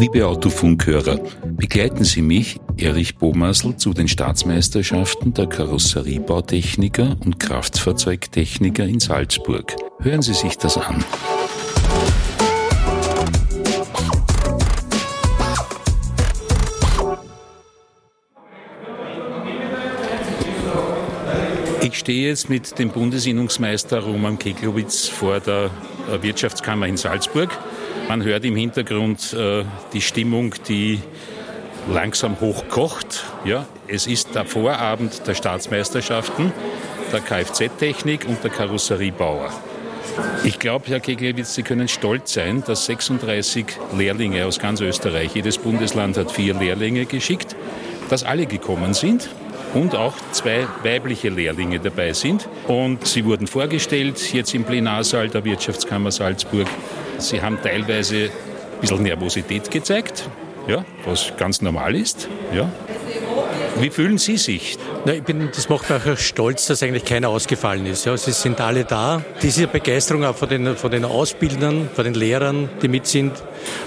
Liebe Autofunkhörer, begleiten Sie mich, Erich Bomasl, zu den Staatsmeisterschaften der Karosseriebautechniker und Kraftfahrzeugtechniker in Salzburg. Hören Sie sich das an. Ich stehe jetzt mit dem Bundesinnungsmeister Roman Keglowitz vor der Wirtschaftskammer in Salzburg. Man hört im Hintergrund äh, die Stimmung, die langsam hochkocht. Ja, es ist der Vorabend der Staatsmeisterschaften, der Kfz-Technik und der Karosseriebauer. Ich glaube, Herr Keglewitz, Sie können stolz sein, dass 36 Lehrlinge aus ganz Österreich, jedes Bundesland hat vier Lehrlinge geschickt, dass alle gekommen sind und auch zwei weibliche Lehrlinge dabei sind. Und sie wurden vorgestellt, jetzt im Plenarsaal der Wirtschaftskammer Salzburg. Sie haben teilweise ein bisschen Nervosität gezeigt, ja, was ganz normal ist. Ja. Wie fühlen Sie sich? Na, ich bin, das macht mich auch stolz, dass eigentlich keiner ausgefallen ist. Ja, sie sind alle da. Diese Begeisterung auch von den, von den Ausbildern, von den Lehrern, die mit sind,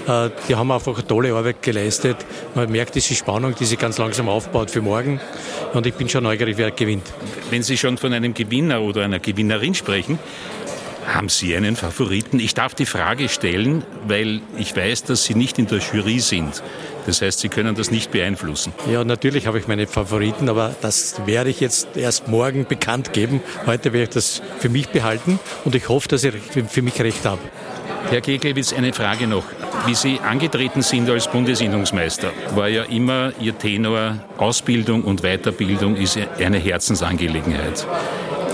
äh, die haben einfach eine tolle Arbeit geleistet. Man merkt diese Spannung, die sich ganz langsam aufbaut für morgen. Und ich bin schon neugierig, wer gewinnt. Wenn Sie schon von einem Gewinner oder einer Gewinnerin sprechen, haben Sie einen Favoriten? Ich darf die Frage stellen, weil ich weiß, dass Sie nicht in der Jury sind. Das heißt, Sie können das nicht beeinflussen. Ja, natürlich habe ich meine Favoriten, aber das werde ich jetzt erst morgen bekannt geben. Heute werde ich das für mich behalten und ich hoffe, dass ich für mich recht habe. Herr Keglewitz, eine Frage noch. Wie Sie angetreten sind als Bundesinnungsmeister, war ja immer Ihr Tenor, Ausbildung und Weiterbildung ist eine Herzensangelegenheit.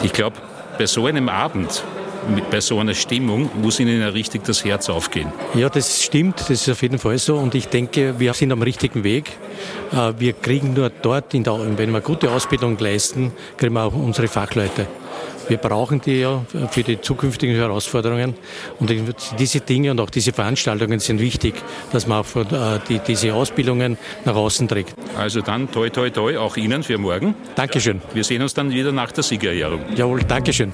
Ich glaube, bei so einem Abend bei so einer Stimmung muss Ihnen ja richtig das Herz aufgehen. Ja, das stimmt, das ist auf jeden Fall so und ich denke, wir sind am richtigen Weg. Äh, wir kriegen nur dort, der, wenn wir gute Ausbildung leisten, kriegen wir auch unsere Fachleute. Wir brauchen die ja für die zukünftigen Herausforderungen. Und diese Dinge und auch diese Veranstaltungen sind wichtig, dass man auch äh, die, diese Ausbildungen nach außen trägt. Also dann toi toi toi auch Ihnen für morgen. Dankeschön. Wir sehen uns dann wieder nach der Siegerehrung. Jawohl, Dankeschön.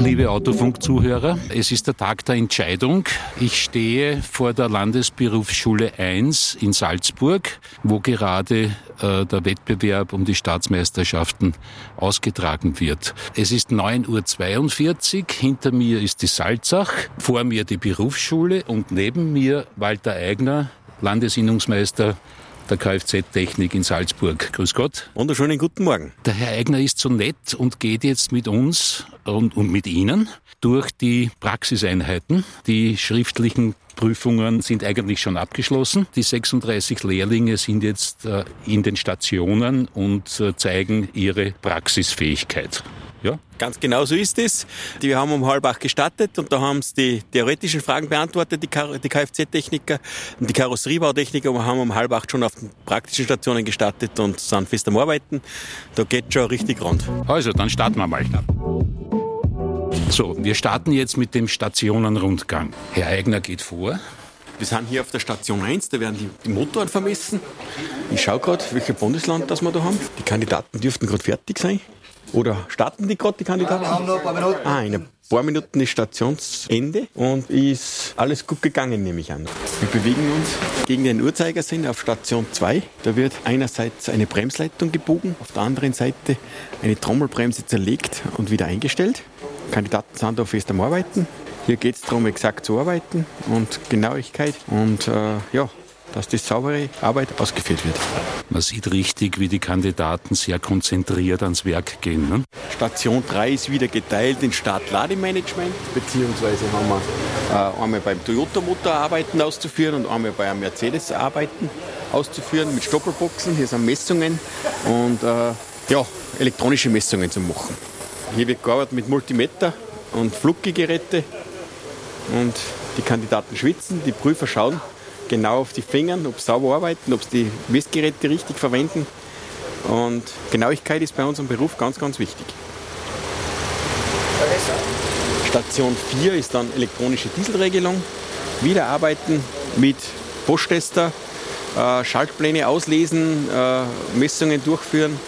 Liebe Autofunk-Zuhörer, es ist der Tag der Entscheidung. Ich stehe vor der Landesberufsschule 1 in Salzburg, wo gerade äh, der Wettbewerb um die Staatsmeisterschaften ausgetragen wird. Es ist 9.42 Uhr, hinter mir ist die Salzach, vor mir die Berufsschule und neben mir Walter Eigner, Landesinnungsmeister der Kfz-Technik in Salzburg. Grüß Gott. Wunderschönen guten Morgen. Der Herr Eigner ist so nett und geht jetzt mit uns und, und mit Ihnen durch die Praxiseinheiten. Die schriftlichen Prüfungen sind eigentlich schon abgeschlossen. Die 36 Lehrlinge sind jetzt äh, in den Stationen und äh, zeigen ihre Praxisfähigkeit. Ja? Ganz genau so ist es. Wir haben um halb acht gestartet und da haben sie die theoretischen Fragen beantwortet, die, die Kfz-Techniker und die Karosseriebautechniker haben um halb acht schon auf den praktischen Stationen gestartet und sind fest am Arbeiten. Da geht schon richtig rund. Also, dann starten wir mal. So, wir starten jetzt mit dem Stationenrundgang. Herr Eigner geht vor. Wir sind hier auf der Station 1, da werden die, die Motoren vermessen. Ich schaue gerade, welches Bundesland das wir da haben. Die Kandidaten dürften gerade fertig sein. Oder starten die gerade, die Kandidaten? Ja, wir haben noch ein paar Minuten. Ah, in ein paar Minuten ist Stationsende und ist alles gut gegangen, nehme ich an. Wir bewegen uns gegen den Uhrzeigersinn auf Station 2. Da wird einerseits eine Bremsleitung gebogen, auf der anderen Seite eine Trommelbremse zerlegt und wieder eingestellt. Kandidaten sind da fest am Arbeiten. Hier geht es darum, exakt zu arbeiten und Genauigkeit. Und äh, ja, dass die saubere Arbeit ausgeführt wird. Man sieht richtig, wie die Kandidaten sehr konzentriert ans Werk gehen. Ne? Station 3 ist wieder geteilt in Start-Lademanagement, beziehungsweise haben wir äh, einmal beim Toyota-Motor Arbeiten auszuführen und einmal bei einem Mercedes Arbeiten auszuführen mit Stoppelboxen. Hier sind Messungen und äh, ja, elektronische Messungen zu machen. Hier wird gearbeitet mit Multimeter und Fluggeräte und die Kandidaten schwitzen, die Prüfer schauen, genau auf die Finger, ob sie sauber arbeiten, ob sie die Messgeräte richtig verwenden. Und Genauigkeit ist bei unserem Beruf ganz, ganz wichtig. Station 4 ist dann elektronische Dieselregelung. Wieder arbeiten mit Posttester, äh, Schaltpläne auslesen, äh, Messungen durchführen.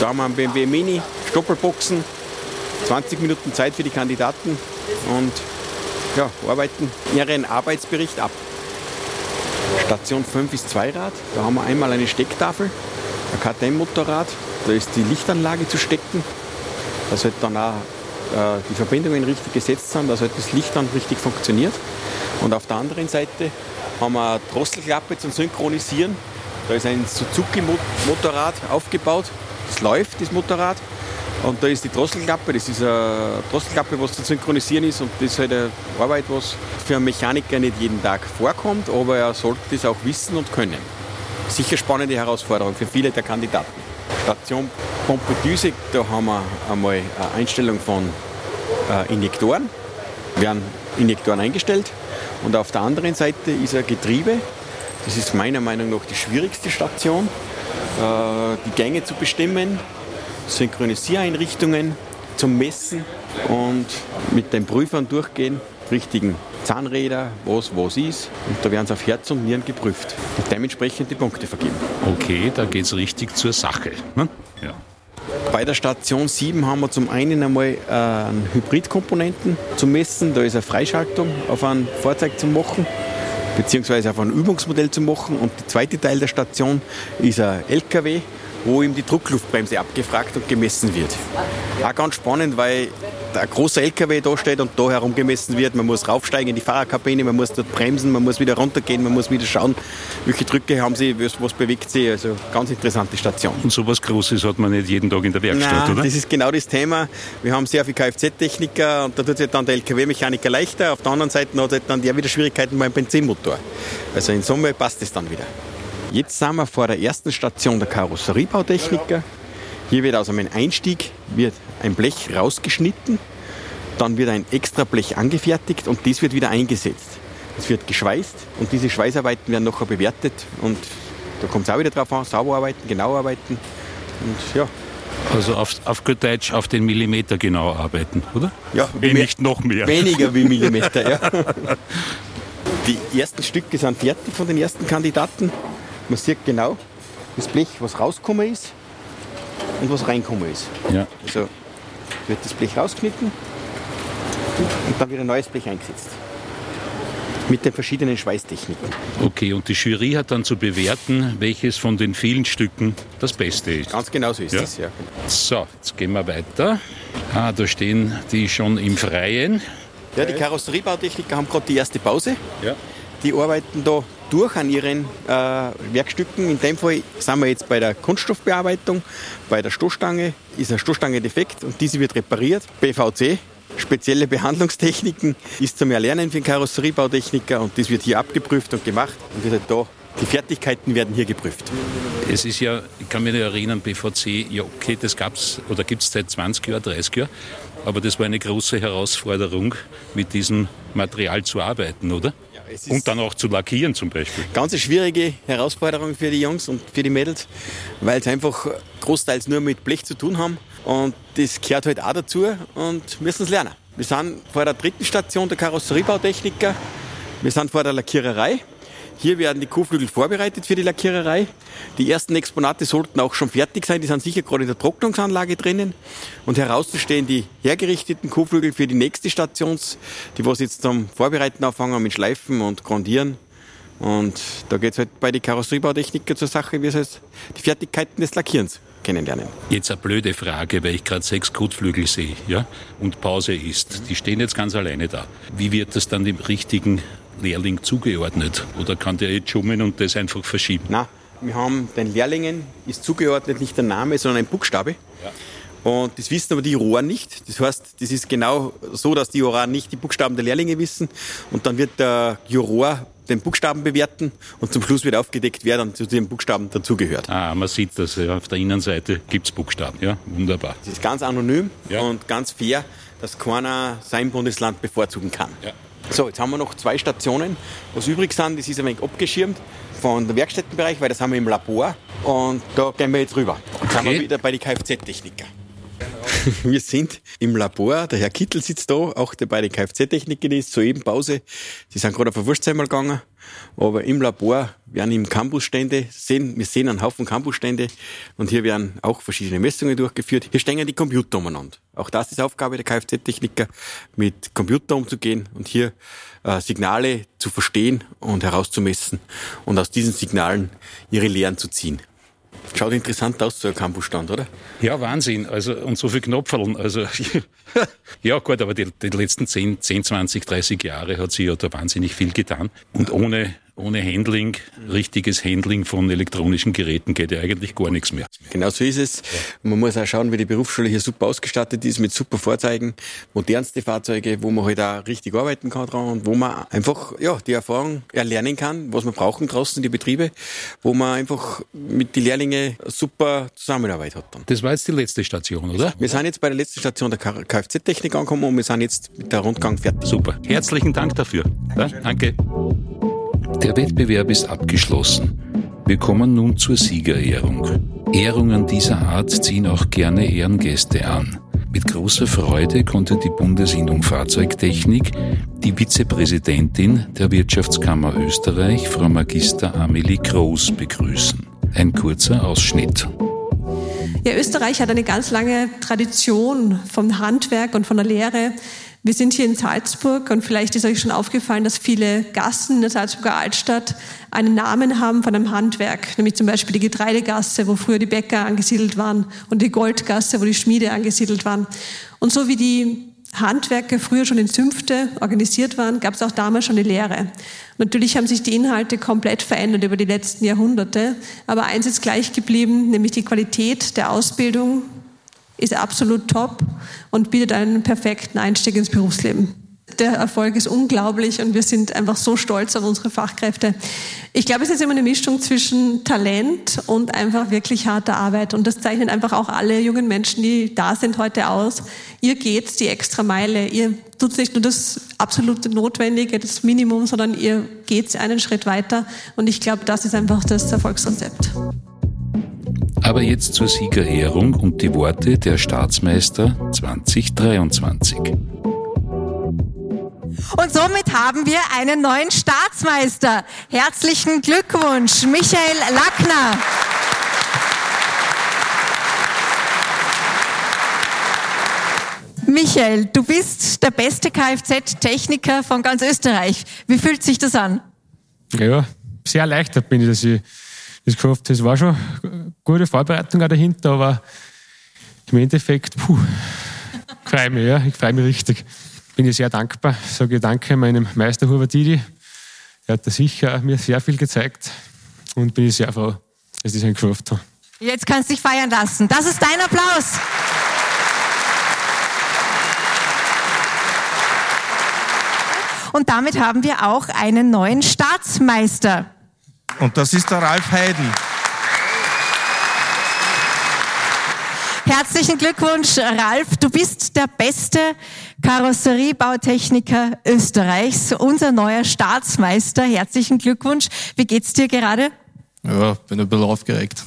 Da haben wir einen BMW Mini, Stoppelboxen, 20 Minuten Zeit für die Kandidaten und ja, arbeiten ihren Arbeitsbericht ab. Station 5 ist Zweirad. Da haben wir einmal eine Stecktafel, ein KTM-Motorrad. Da ist die Lichtanlage zu stecken. Da sollte dann auch äh, die Verbindungen richtig gesetzt sind, dass halt das Licht dann richtig funktioniert. Und auf der anderen Seite haben wir eine Drosselklappe zum Synchronisieren. Da ist ein Suzuki-Motorrad aufgebaut. Das läuft, das Motorrad. Und da ist die Drosselklappe, das ist eine Drosselklappe, was zu synchronisieren ist und das ist halt eine Arbeit, was für einen Mechaniker nicht jeden Tag vorkommt, aber er sollte das auch wissen und können. Sicher spannende Herausforderung für viele der Kandidaten. Station Pompedüse, da haben wir einmal eine Einstellung von äh, Injektoren, werden Injektoren eingestellt und auf der anderen Seite ist ein Getriebe. Das ist meiner Meinung nach die schwierigste Station, äh, die Gänge zu bestimmen, Synchronisiereinrichtungen zum Messen und mit den Prüfern durchgehen, richtigen Zahnräder, was was ist. Und da werden sie auf Herz und Nieren geprüft und dementsprechend die Punkte vergeben. Okay, da geht es richtig zur Sache. Ne? Ja. Bei der Station 7 haben wir zum einen einmal äh, einen Hybridkomponenten zum Messen. Da ist eine Freischaltung auf ein Fahrzeug zu machen, beziehungsweise auf ein Übungsmodell zu machen. Und der zweite Teil der Station ist ein LKW, wo ihm die Druckluftbremse abgefragt und gemessen wird. Auch ganz spannend, weil ein großer LKW da steht und da herum gemessen wird. Man muss raufsteigen in die Fahrerkabine, man muss dort bremsen, man muss wieder runtergehen, man muss wieder schauen, welche Drücke haben sie, was, was bewegt sie. Also ganz interessante Station. Und so was Großes hat man nicht jeden Tag in der Werkstatt, Nein, oder? Das ist genau das Thema. Wir haben sehr viele Kfz-Techniker und da tut sich dann der LKW-Mechaniker leichter. Auf der anderen Seite hat halt dann der wieder Schwierigkeiten beim Benzinmotor. Also in Summe passt es dann wieder. Jetzt sind wir vor der ersten Station der Karosseriebautechniker. Hier wird aus einem Einstieg wird ein Blech rausgeschnitten, dann wird ein extra Blech angefertigt und das wird wieder eingesetzt. Es wird geschweißt und diese Schweißarbeiten werden nachher bewertet und da kommt es auch wieder drauf an, sauber arbeiten, genau arbeiten und ja. Also auf, auf gut Deutsch auf den Millimeter genau arbeiten, oder? Ja, eh nicht noch mehr. Weniger wie Millimeter, ja. Die ersten Stücke sind fertig von den ersten Kandidaten. Man sieht genau das Blech, was rausgekommen ist und was reingekommen ist. Ja. Also wird das Blech rausgeschnitten und dann wieder ein neues Blech eingesetzt. Mit den verschiedenen Schweißtechniken. Okay, und die Jury hat dann zu bewerten, welches von den vielen Stücken das Beste ist. Ganz genau so ist Ja. es, ja. So, jetzt gehen wir weiter. Ah, da stehen die schon im Freien. Ja, die Karosseriebautechniker haben gerade die erste Pause. Ja. Die arbeiten da durch an ihren äh, Werkstücken. In dem Fall sind wir jetzt bei der Kunststoffbearbeitung. Bei der Stoßstange ist eine Stoßstange defekt und diese wird repariert. BVC, spezielle Behandlungstechniken, ist zum Erlernen für den Karosseriebautechniker und das wird hier abgeprüft und gemacht und wird halt da die Fertigkeiten werden hier geprüft. Es ist ja, ich kann mich noch erinnern, BVC, ja okay, das gab's oder gibt es seit 20 Jahren, 30 Jahren, aber das war eine große Herausforderung, mit diesem Material zu arbeiten, oder? Und dann auch zu lackieren zum Beispiel. Ganz eine schwierige Herausforderung für die Jungs und für die Mädels, weil sie einfach großteils nur mit Blech zu tun haben. Und das gehört halt auch dazu und müssen es lernen. Wir sind vor der dritten Station der Karosseriebautechniker. Wir sind vor der Lackiererei. Hier werden die Kuhflügel vorbereitet für die Lackiererei. Die ersten Exponate sollten auch schon fertig sein. Die sind sicher gerade in der Trocknungsanlage drinnen. Und heraus stehen die hergerichteten Kuhflügel für die nächste Station, die was jetzt zum Vorbereiten anfangen mit Schleifen und Grundieren. Und da geht es halt bei den Karosseriebautechniker zur Sache, wie es heißt, die Fertigkeiten des Lackierens kennenlernen. Jetzt eine blöde Frage, weil ich gerade sechs Kotflügel sehe ja, und Pause ist. Die stehen jetzt ganz alleine da. Wie wird das dann dem richtigen Lehrling zugeordnet? Oder kann der jetzt schummeln und das einfach verschieben? Na, wir haben den Lehrlingen ist zugeordnet nicht der Name, sondern ein Buchstabe. Und das wissen aber die Juroren nicht. Das heißt, das ist genau so, dass die Juroren nicht die Buchstaben der Lehrlinge wissen. Und dann wird der Juror den Buchstaben bewerten und zum Schluss wird aufgedeckt, wer dann zu dem Buchstaben dazugehört. Ah, man sieht das, ja, auf der Innenseite gibt es Buchstaben. Ja, wunderbar. Das ist ganz anonym Ja. und ganz fair, dass keiner sein Bundesland bevorzugen kann. Ja. So, jetzt haben wir noch zwei Stationen. Was übrig sind, das ist ein wenig abgeschirmt von der Werkstättenbereich, weil das haben wir im Labor. Und da gehen wir jetzt rüber. Jetzt sind Okay. wir wieder bei den Kfz-Techniker. Wir sind im Labor, der Herr Kittel sitzt da, auch der bei den Kfz-Techniken ist, soeben Pause. Sie sind gerade auf ein Wurstheimer gegangen, aber im Labor werden im Campusstände sehen, wir sehen einen Haufen Campusstände und hier werden auch verschiedene Messungen durchgeführt. Hier stehen die Computer umeinander. Auch das ist Aufgabe der Kfz-Techniker, mit Computer umzugehen und hier äh, Signale zu verstehen und herauszumessen und aus diesen Signalen ihre Lehren zu ziehen. Schaut interessant aus, so ein Campusstand, oder? Ja, Wahnsinn. Also, und so viel Knopferln. Also, ja, gut, aber die, die letzten 10, 10, 20, 30 Jahre hat sie ja da wahnsinnig viel getan. Und ohne ohne Handling, richtiges Handling von elektronischen Geräten geht ja eigentlich gar nichts mehr. Genau so ist es. Man muss auch schauen, wie die Berufsschule hier super ausgestattet ist, mit super Fahrzeugen, modernste Fahrzeuge, wo man halt auch richtig arbeiten kann dran und wo man einfach, ja, die Erfahrung erlernen kann, was man brauchen draußen in die Betriebe, wo man einfach mit den Lehrlingen super Zusammenarbeit hat dann. Das war jetzt die letzte Station, oder? Wir sind jetzt bei der letzten Station der Kfz-Technik angekommen und wir sind jetzt mit der Rundgang fertig. Super. Herzlichen Dank dafür. Ja, danke. Der Wettbewerb ist abgeschlossen. Wir kommen nun zur Siegerehrung. Ehrungen dieser Art ziehen auch gerne Ehrengäste an. Mit großer Freude konnte die Bundesinnung Fahrzeugtechnik die Vizepräsidentin der Wirtschaftskammer Österreich, Frau Magister Amelie Groß, begrüßen. Ein kurzer Ausschnitt. Ja, Österreich hat eine ganz lange Tradition vom Handwerk und von der Lehre. Wir sind hier in Salzburg und vielleicht ist euch schon aufgefallen, dass viele Gassen in der Salzburger Altstadt einen Namen haben von einem Handwerk, nämlich zum Beispiel die Getreidegasse, wo früher die Bäcker angesiedelt waren und die Goldgasse, wo die Schmiede angesiedelt waren. Und so wie die Handwerke früher schon in Zünfte organisiert waren, gab es auch damals schon die Lehre. Natürlich haben sich die Inhalte komplett verändert über die letzten Jahrhunderte, aber eins ist gleich geblieben, nämlich die Qualität der Ausbildung ist absolut top und bietet einen perfekten Einstieg ins Berufsleben. Der Erfolg ist unglaublich und wir sind einfach so stolz auf unsere Fachkräfte. Ich glaube, es ist immer eine Mischung zwischen Talent und einfach wirklich harter Arbeit. Und das zeichnet einfach auch alle jungen Menschen, die da sind heute aus. Ihr geht die extra Meile. Ihr tut nicht nur das absolute Notwendige, das Minimum, sondern ihr geht einen Schritt weiter. Und ich glaube, das ist einfach das Erfolgsrezept. Aber jetzt zur Siegerehrung und die Worte der Staatsmeister 2023. Und somit haben wir einen neuen Staatsmeister. Herzlichen Glückwunsch, Michael Lackner. Michael, du bist der beste Kfz-Techniker von ganz Österreich. Wie fühlt sich das an? Ja, sehr erleichtert bin ich, dass ich das geschafft habe. Es war schon gute Vorbereitung auch dahinter, aber im Endeffekt, puh, ich freue mich, ja, ich freue mich richtig. Bin ich sehr dankbar, sage ich danke meinem Meister Hubert Didi. Er hat da sicher mir sehr viel gezeigt und bin ich sehr froh, dass ich das geschafft habe. Jetzt kannst du dich feiern lassen. Das ist dein Applaus. Und damit haben wir auch einen neuen Staatsmeister. Und das ist der Ralf Heiden. Herzlichen Glückwunsch, Ralf. Du bist der beste Karosseriebautechniker Österreichs, unser neuer Staatsmeister. Herzlichen Glückwunsch. Wie geht's dir gerade? Ja, bin ein bisschen aufgeregt.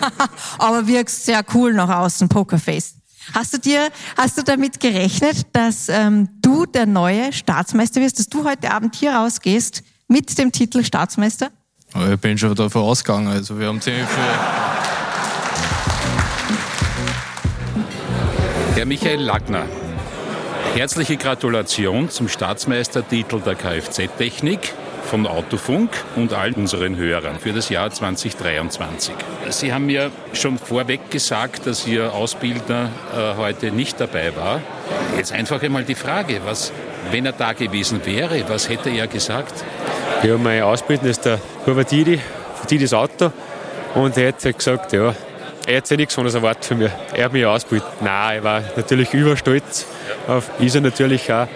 Aber wirkst sehr cool nach außen, Pokerface. Hast du dir, hast du damit gerechnet, dass ähm, du der neue Staatsmeister wirst, dass du heute Abend hier rausgehst mit dem Titel Staatsmeister? Ich bin schon davon ausgegangen, also wir haben ziemlich viel. Herr Michael Lackner, herzliche Gratulation zum Staatsmeistertitel der Kfz-Technik von Autofunk und all unseren Hörern für das Jahr 2023. Sie haben mir schon vorweg gesagt, dass Ihr Ausbildner äh, heute nicht dabei war. Jetzt einfach einmal die Frage, was, wenn er da gewesen wäre, was hätte er gesagt? Ja, mein Ausbildner ist der Hubert Didi, Auto. Und er hat gesagt, ja, er hat ja nichts anderes erwartet von mir. Er hat mich ausgebildet. Nein, er war natürlich überstolz auf, ist er natürlich auch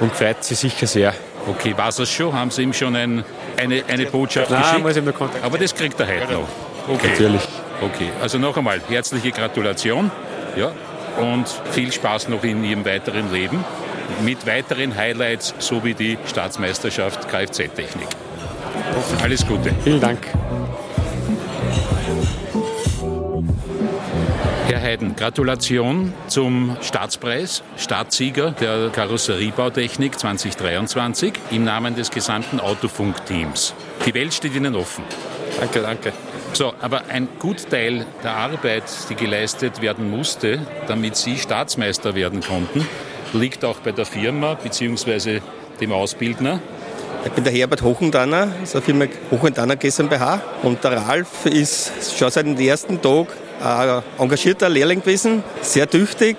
und freut sich sicher sehr. Okay, war es schon? Haben Sie ihm schon ein, eine, eine Botschaft Nein, geschickt? muss ich ihm noch Kontakt Aber das kriegt er heute noch. Okay. Natürlich. Okay, also noch einmal herzliche Gratulation ja, und viel Spaß noch in Ihrem weiteren Leben mit weiteren Highlights sowie die Staatsmeisterschaft Kfz-Technik. Alles Gute. Vielen Dank. Herr Heiden, Gratulation zum Staatspreis, Staatssieger der Karosseriebautechnik 2023 im Namen des gesamten Autofunk-Teams. Die Welt steht Ihnen offen. Danke, danke. So, aber ein Gutteil der Arbeit, die geleistet werden musste, damit Sie Staatsmeister werden konnten, liegt auch bei der Firma bzw. dem Ausbildner. Ich bin der Herbert Hochendanner, das ist eine Firma Hochendanner GmbH. Und der Ralf ist schon seit dem ersten Tag ein engagierter Lehrling gewesen, sehr tüchtig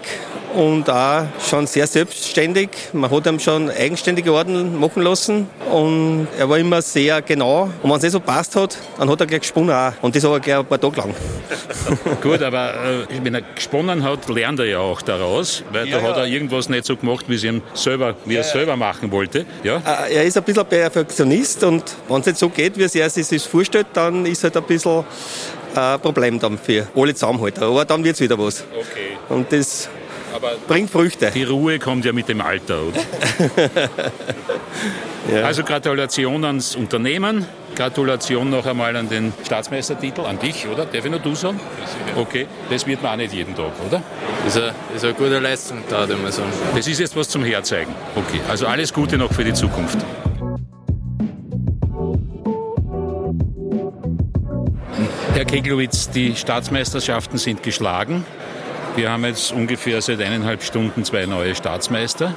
und auch schon sehr selbstständig. Man hat ihm schon eigenständige Orden machen lassen und er war immer sehr genau. Und wenn es nicht so passt hat, dann hat er gleich gesponnen auch. Und das aber gleich ein paar Tage lang. Gut, aber äh, wenn er gesponnen hat, lernt er ja auch daraus, weil Ja, da hat ja. er irgendwas nicht so gemacht, wie, ihm selber, wie er es selber machen wollte. Ja? Äh, Er ist ein bisschen Perfektionist und wenn es nicht so geht, wie es er sich vorstellt, dann ist halt ein bisschen ein Problem dann für alle Zusammenhalter. Aber dann wird es wieder was. Okay. Und das Aber bringt Früchte. die Ruhe kommt ja mit dem Alter, oder? Also Gratulation ans Unternehmen. Gratulation noch einmal an den Staatsmeistertitel, an dich, oder? Darf ich nur du sagen? Okay, das wird man auch nicht jeden Tag, oder? Ist eine, ist eine gute Leistung, da ich mal sagen. Das ist jetzt was zum Herzeigen. Okay, also alles Gute noch für die Zukunft. Herr Keglowitz, die Staatsmeisterschaften sind geschlagen. Wir haben jetzt ungefähr seit eineinhalb Stunden zwei neue Staatsmeister.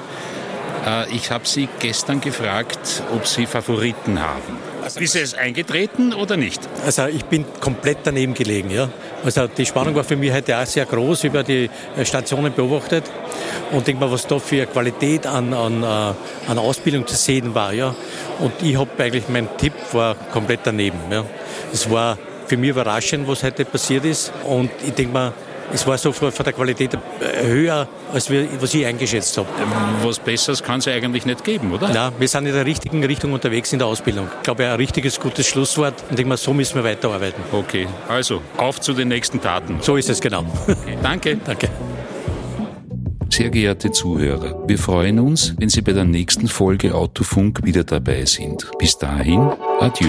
Äh, Ich habe Sie gestern gefragt, ob Sie Favoriten haben. Ist es eingetreten oder nicht? Also ich bin komplett daneben gelegen. Ja. Also die Spannung war für mich heute auch sehr groß über die äh, Stationen beobachtet und denke mal, was da für Qualität an, an, äh, an Ausbildung zu sehen war. Ja. Und ich habe eigentlich, mein Tipp war komplett daneben. Ja. Es war für mich überraschend, was heute passiert ist und ich denke mal, es war so von der Qualität äh, höher, als wir, was ich eingeschätzt habe. Was Besseres kann es eigentlich nicht geben, oder? Ja, wir sind in der richtigen Richtung unterwegs in der Ausbildung. Ich glaube, ein richtiges, gutes Schlusswort. Und ich denke mal, so müssen wir weiterarbeiten. Okay, also auf zu den nächsten Taten. So ist es genau. Danke. Danke. Sehr geehrte Zuhörer, wir freuen uns, wenn Sie bei der nächsten Folge Autofunk wieder dabei sind. Bis dahin, adieu.